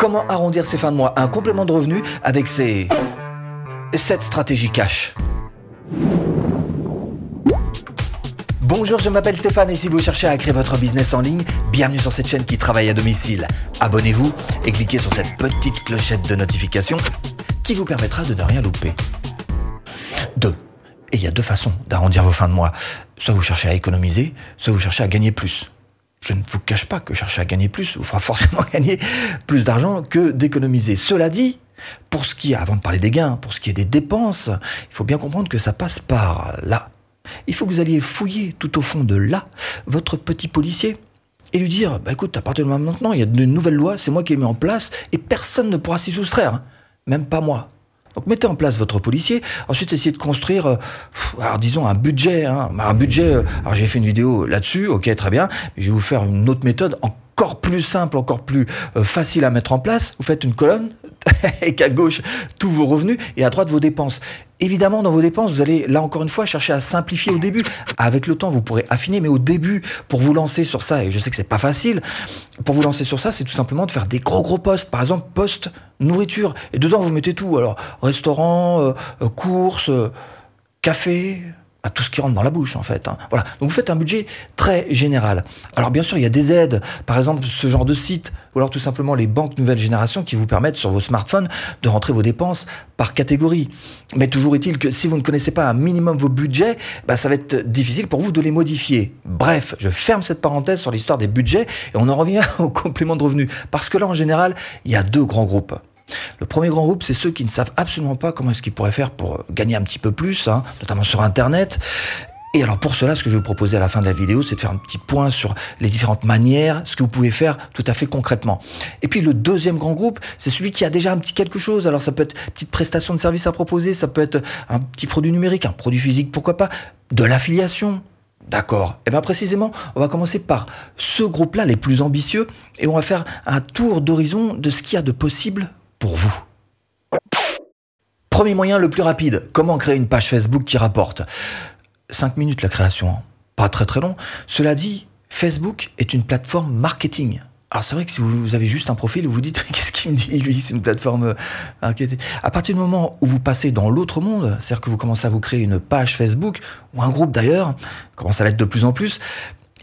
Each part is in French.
Comment arrondir ses fins de mois? Un complément de revenu avec ses... cette stratégie cash. Bonjour, je m'appelle Stéphane et si vous cherchez à créer votre business en ligne, bienvenue sur cette chaîne qui travaille à domicile. Abonnez-vous et cliquez sur cette petite clochette de notification qui vous permettra de ne rien louper. 2. Et il y a deux façons d'arrondir vos fins de mois. Soit vous cherchez à économiser, soit vous cherchez à gagner plus je ne vous cache pas que chercher à gagner plus vous fera forcément gagner plus d'argent que d'économiser. Cela dit, pour ce qui est, avant de parler des gains, pour ce qui est des dépenses, il faut bien comprendre que ça passe par là. Il faut que vous alliez fouiller tout au fond de là votre petit policier et lui dire, bah écoute, à partir de maintenant, il y a de nouvelles lois, c'est moi qui les mets en place et personne ne pourra s'y soustraire, même pas moi. Donc mettez en place votre policier. Ensuite, essayez de construire, euh, disons un budget. Hein. Un budget. Euh, alors j'ai fait une vidéo là-dessus. Ok, très bien. Mais je vais vous faire une autre méthode encore plus simple, encore plus euh, facile à mettre en place. Vous faites une colonne et qu'à gauche tous vos revenus et à droite vos dépenses. Évidemment, dans vos dépenses, vous allez là encore une fois chercher à simplifier au début. Avec le temps, vous pourrez affiner, mais au début, pour vous lancer sur ça, et je sais que c'est pas facile, pour vous lancer sur ça, c'est tout simplement de faire des gros gros postes. Par exemple, poste nourriture, et dedans vous mettez tout. Alors restaurant, euh, euh, courses, euh, café, à tout ce qui rentre dans la bouche en fait. Hein. Voilà. Donc vous faites un budget très général. Alors bien sûr, il y a des aides, par exemple ce genre de site, ou alors tout simplement les banques nouvelle génération qui vous permettent sur vos smartphones de rentrer vos dépenses par catégorie. Mais toujours est-il que si vous ne connaissez pas un minimum vos budgets, bah, ça va être difficile pour vous de les modifier. Bref, je ferme cette parenthèse sur l'histoire des budgets et on en revient au complément de revenus. Parce que là, en général, il y a deux grands groupes. Le premier grand groupe, c'est ceux qui ne savent absolument pas comment est-ce qu'ils pourraient faire pour gagner un petit peu plus, hein, notamment sur Internet. Et alors pour cela, ce que je vais vous proposer à la fin de la vidéo, c'est de faire un petit point sur les différentes manières, ce que vous pouvez faire tout à fait concrètement. Et puis le deuxième grand groupe, c'est celui qui a déjà un petit quelque chose. Alors ça peut être une petite prestation de service à proposer, ça peut être un petit produit numérique, un produit physique, pourquoi pas, de l'affiliation, D'accord. Et eh bien précisément, on va commencer par ce groupe-là, les plus ambitieux, et on va faire un tour d'horizon de ce qu'il y a de possible pour vous. Premier moyen le plus rapide, comment créer une page Facebook qui rapporte 5 minutes la création, hein. pas très très long. Cela dit, Facebook est une plateforme marketing. Alors c'est vrai que si vous avez juste un profil, vous vous dites qu'est-ce qu'il me dit lui, c'est une plateforme euh. À partir du moment où vous passez dans l'autre monde, c'est-à-dire que vous commencez à vous créer une page Facebook ou un groupe d'ailleurs, commence à l'être de plus en plus,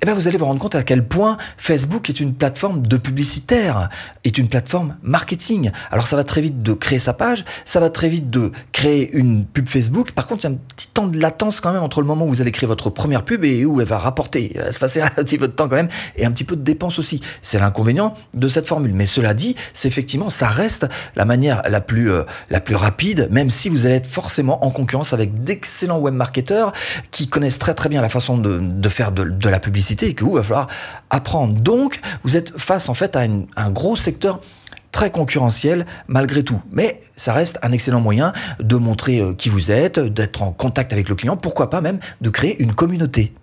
eh bien, vous allez vous rendre compte à quel point Facebook est une plateforme de publicitaire, est une plateforme marketing. Alors, ça va très vite de créer sa page, ça va très vite de créer une pub Facebook. Par contre, il y a un petit temps de latence quand même entre le moment où vous allez créer votre première pub et où elle va rapporter. Il va se passer un petit peu de temps quand même et un petit peu de dépenses aussi. C'est l'inconvénient de cette formule. Mais cela dit, c'est effectivement, ça reste la manière la plus, euh, la plus rapide, même si vous allez être forcément en concurrence avec d'excellents webmarketeurs qui connaissent très très bien la façon de, faire de la publicité et que vous va falloir apprendre. Donc, vous êtes face en fait à un gros secteur très concurrentiel malgré tout. Mais ça reste un excellent moyen de montrer euh, qui vous êtes, d'être en contact avec le client, pourquoi pas même de créer une communauté.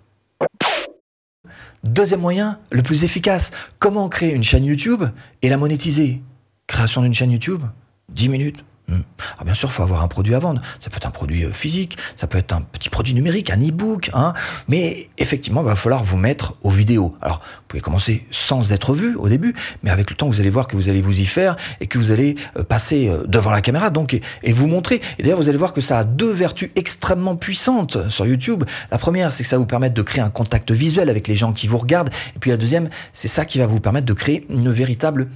Deuxième moyen, le plus efficace, comment créer une chaîne YouTube et la monétiser? Création d'une chaîne YouTube? 10 minutes, Hmm. Alors bien sûr, il faut avoir un produit à vendre. Ça peut être un produit euh, physique, ça peut être un petit produit numérique, un e-book, hein. mais effectivement, il va falloir vous mettre aux vidéos. Alors, vous pouvez commencer sans être vu au début, mais avec le temps, vous allez voir que vous allez vous y faire et que vous allez euh, passer euh, devant la caméra donc et, vous montrer. Et d'ailleurs, vous allez voir que ça a deux vertus extrêmement puissantes sur YouTube. La première, c'est que ça va vous permettre de créer un contact visuel avec les gens qui vous regardent. Et puis la deuxième, c'est ça qui va vous permettre de créer une véritable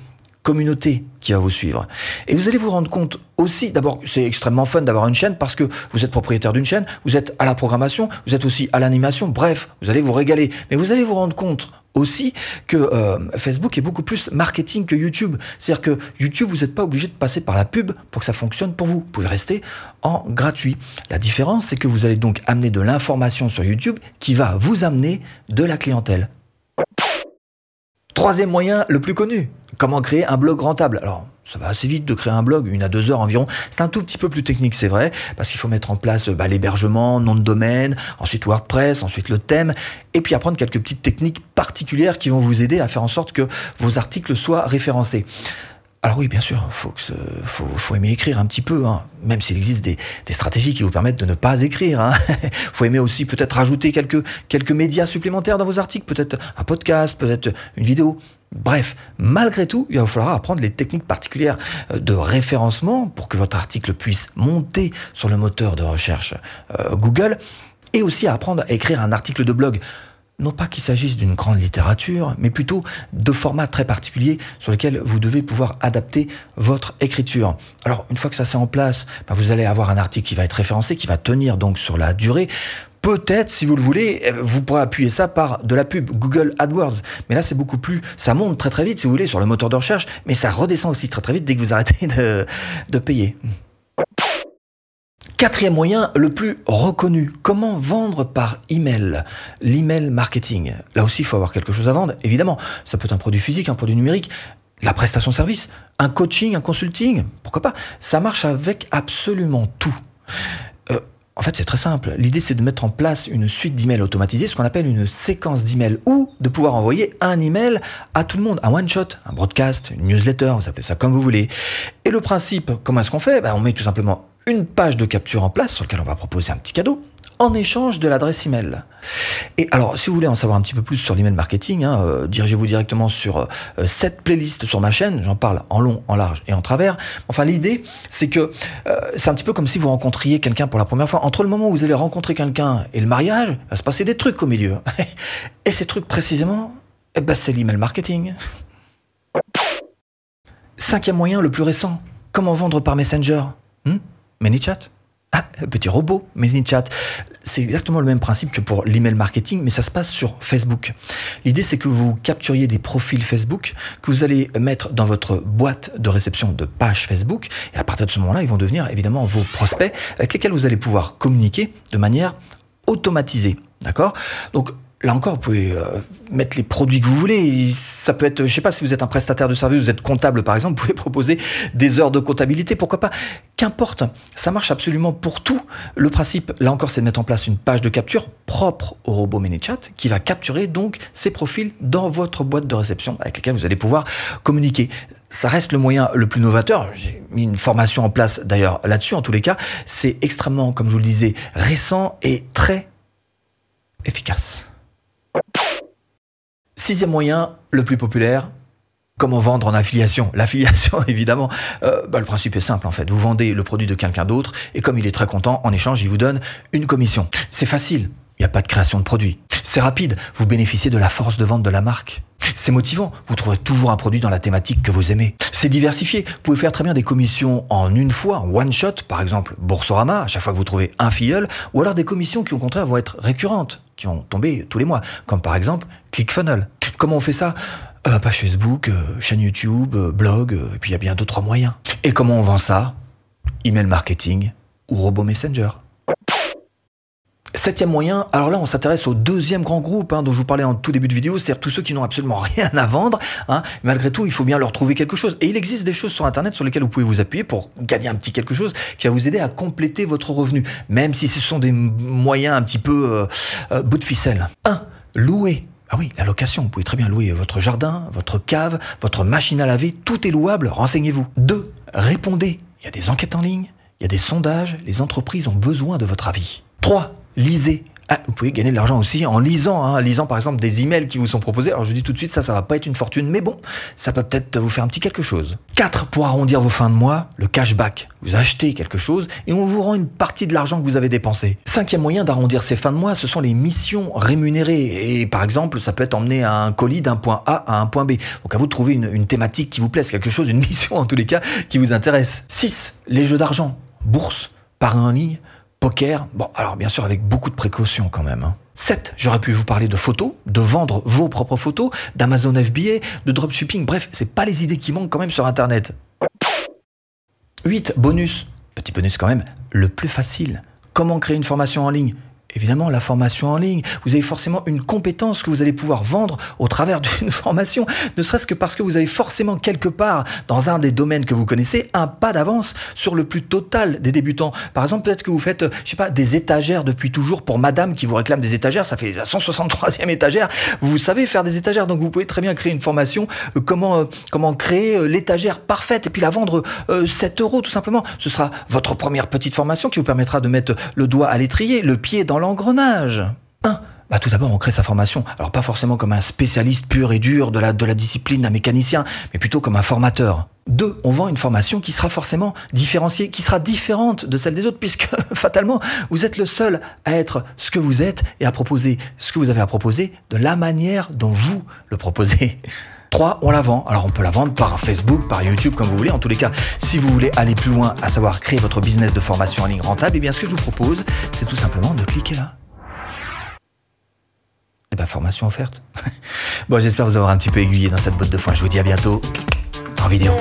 communauté qui va vous suivre. Et vous allez vous rendre compte aussi, d'abord, c'est extrêmement fun d'avoir une chaîne parce que vous êtes propriétaire d'une chaîne, vous êtes à la programmation, vous êtes aussi à l'animation, bref, vous allez vous régaler. Mais vous allez vous rendre compte aussi que euh, Facebook est beaucoup plus marketing que YouTube. C'est-à-dire que YouTube, vous n'êtes pas obligé de passer par la pub pour que ça fonctionne pour vous. Vous pouvez rester en gratuit. La différence, c'est que vous allez donc amener de l'information sur YouTube qui va vous amener de la clientèle. Troisième moyen, le plus connu, comment créer un blog rentable? Alors, ça va assez vite de créer un blog, une à deux heures environ. C'est un tout petit peu plus technique, c'est vrai, parce qu'il faut mettre en place bah, l'hébergement, nom de domaine, ensuite WordPress, ensuite le thème, et puis apprendre quelques petites techniques particulières qui vont vous aider à faire en sorte que vos articles soient référencés. Alors oui, bien sûr, faut que faut, faut aimer écrire un petit peu, hein. même s'il existe des, des, stratégies qui vous permettent de ne pas écrire. Hein. faut aimer aussi peut-être rajouter quelques quelques médias supplémentaires dans vos articles, peut-être un podcast, peut-être une vidéo. Bref, malgré tout, il va falloir apprendre les techniques particulières euh, de référencement pour que votre article puisse monter sur le moteur de recherche euh, Google et aussi apprendre à écrire un article de blog. Non pas qu'il s'agisse d'une grande littérature, mais plutôt de formats très particuliers sur lesquels vous devez pouvoir adapter votre écriture. Alors, une fois que ça c'est en place, bah, vous allez avoir un article qui va être référencé, qui va tenir donc sur la durée. Peut-être, si vous le voulez, euh, vous pourrez appuyer ça par de la pub, Google AdWords. Mais là, c'est beaucoup plus, ça monte très très vite, si vous voulez, sur le moteur de recherche, mais ça redescend aussi très très vite dès que vous arrêtez de, de payer. Quatrième moyen, le plus reconnu, comment vendre par email? L'email marketing. Là aussi, il faut avoir quelque chose à vendre, évidemment. Ça peut être un produit physique, un produit numérique, la prestation service, un coaching, un consulting, pourquoi pas? Ça marche avec absolument tout. Euh, en fait, c'est très simple. L'idée, c'est de mettre en place une suite d'emails automatisés, ce qu'on appelle une séquence d'emails, ou de pouvoir envoyer un email à tout le monde, un one-shot, un broadcast, une newsletter, vous appelez ça comme vous voulez. Et le principe, comment est-ce qu'on fait? Ben, On met tout simplement une page de capture en place sur laquelle on va proposer un petit cadeau en échange de l'adresse email. Et alors, si vous voulez en savoir un petit peu plus sur l'email marketing, hein, euh, dirigez-vous directement sur euh, cette playlist sur ma chaîne. J'en parle en long, en large et en travers. Enfin, l'idée, c'est que euh, c'est un petit peu comme si vous rencontriez quelqu'un pour la première fois. Entre le moment où vous allez rencontrer quelqu'un et le mariage, il va se passer des trucs au milieu. et ces trucs, précisément, eh ben, c'est l'email marketing. Cinquième moyen, le plus récent. Comment vendre par Messenger hmm? ManyChat ah, petit robot, ManyChat. C'est exactement le même principe que pour l'email marketing, mais ça se passe sur Facebook. L'idée, c'est que vous capturiez des profils Facebook que vous allez mettre dans votre boîte de réception de page Facebook. Et à partir de ce moment-là, ils vont devenir évidemment vos prospects avec lesquels vous allez pouvoir communiquer de manière automatisée. D'accord? Donc, Là encore, vous pouvez euh, mettre les produits que vous voulez. Ça peut être, je sais pas, si vous êtes un prestataire de service, vous êtes comptable par exemple, vous pouvez proposer des heures de comptabilité, pourquoi pas. Qu'importe, ça marche absolument pour tout. Le principe, là encore, c'est de mettre en place une page de capture propre au robot ManyChat qui va capturer donc ces profils dans votre boîte de réception avec lesquels vous allez pouvoir communiquer. Ça reste le moyen le plus novateur. J'ai mis une formation en place d'ailleurs là-dessus. En tous les cas, c'est extrêmement, comme je vous le disais, récent et très efficace. Sixième moyen, le plus populaire, comment vendre en affiliation L'affiliation, évidemment, euh, bah, le principe est simple en fait. Vous vendez le produit de quelqu'un d'autre et comme il est très content, en échange, il vous donne une commission. C'est facile, il n'y a pas de création de produit. C'est rapide, vous bénéficiez de la force de vente de la marque. C'est motivant, vous trouvez toujours un produit dans la thématique que vous aimez. C'est diversifié, vous pouvez faire très bien des commissions en une fois, one shot, par exemple Boursorama, à chaque fois que vous trouvez un filleul, ou alors des commissions qui au contraire vont être récurrentes, qui vont tomber tous les mois, comme par exemple ClickFunnels. Comment on fait ça? Euh, Page Facebook, euh, chaîne YouTube, euh, blog, et puis il y a bien d'autres moyens. Et comment on vend ça? Email marketing ou robot messenger. Septième moyen, alors là on s'intéresse au deuxième grand groupe hein, dont je vous parlais en tout début de vidéo, c'est-à-dire tous ceux qui n'ont absolument rien à vendre. Hein. Malgré tout, il faut bien leur trouver quelque chose. Et il existe des choses sur Internet sur lesquelles vous pouvez vous appuyer pour gagner un petit quelque chose qui va vous aider à compléter votre revenu, même si ce sont des moyens un petit peu euh, euh, bout de ficelle. 1. Louer. Ah oui, la location, vous pouvez très bien louer votre jardin, votre cave, votre machine à laver, tout est louable, renseignez-vous. 2. Répondez. Il y a des enquêtes en ligne, il y a des sondages, les entreprises ont besoin de votre avis. 3 lisez. Ah, vous pouvez gagner de l'argent aussi en lisant, hein, lisant par exemple des emails qui vous sont proposés. Alors je vous dis tout de suite, ça, ça va pas être une fortune, mais bon, ça peut peut-être vous faire un petit quelque chose. 4. Pour arrondir vos fins de mois, le cashback. Vous achetez quelque chose et on vous rend une partie de l'argent que vous avez dépensé. Cinquième moyen d'arrondir ces fins de mois, ce sont les missions rémunérées. Et par exemple, ça peut être emmener un colis d'un point A à un point B. Donc à vous de trouver une, thématique qui vous plaise, quelque chose, une mission en tous les cas qui vous intéresse. 6. Les jeux d'argent. Bourse, par en ligne, poker. Bon, alors bien sûr avec beaucoup de précautions quand même. 7. Hein. J'aurais pu vous parler de photos, de vendre vos propres photos, d'Amazon FBA, de dropshipping. Bref, c'est pas les idées qui manquent quand même sur Internet. 8. Bonus. Petit bonus quand même. Le plus facile. Comment créer une formation en ligne? Évidemment, la formation en ligne, vous avez forcément une compétence que vous allez pouvoir vendre au travers d'une formation, ne serait-ce que parce que vous avez forcément quelque part, dans un des domaines que vous connaissez, un pas d'avance sur le plus total des débutants. Par exemple, peut-être que vous faites, je sais pas, des étagères depuis toujours pour madame qui vous réclame des étagères, ça fait la 163e étagère, vous savez faire des étagères, donc vous pouvez très bien créer une formation, euh, comment, euh, comment créer euh, l'étagère parfaite et puis la vendre 7 euros tout simplement. Ce sera votre première petite formation qui vous permettra de mettre le doigt à l'étrier, le pied dans l'engrenage. 1. bah, tout d'abord, on crée sa formation. Alors, pas forcément comme un spécialiste pur et dur de la, de la discipline d'un mécanicien, mais plutôt comme un formateur. Deux, on vend une formation qui sera forcément différenciée, qui sera différente de celle des autres, puisque fatalement, vous êtes le seul à être ce que vous êtes et à proposer ce que vous avez à proposer de la manière dont vous le proposez. Trois, on la vend. Alors on peut la vendre par Facebook, par YouTube, comme vous voulez. En tous les cas, si vous voulez aller plus loin, à savoir créer votre business de formation en ligne rentable, eh bien ce que je vous propose, c'est tout simplement de cliquer là. Et eh bien formation offerte. bon, j'espère vous avoir un petit peu aiguillé dans cette botte de foin. Je vous dis à bientôt en vidéo.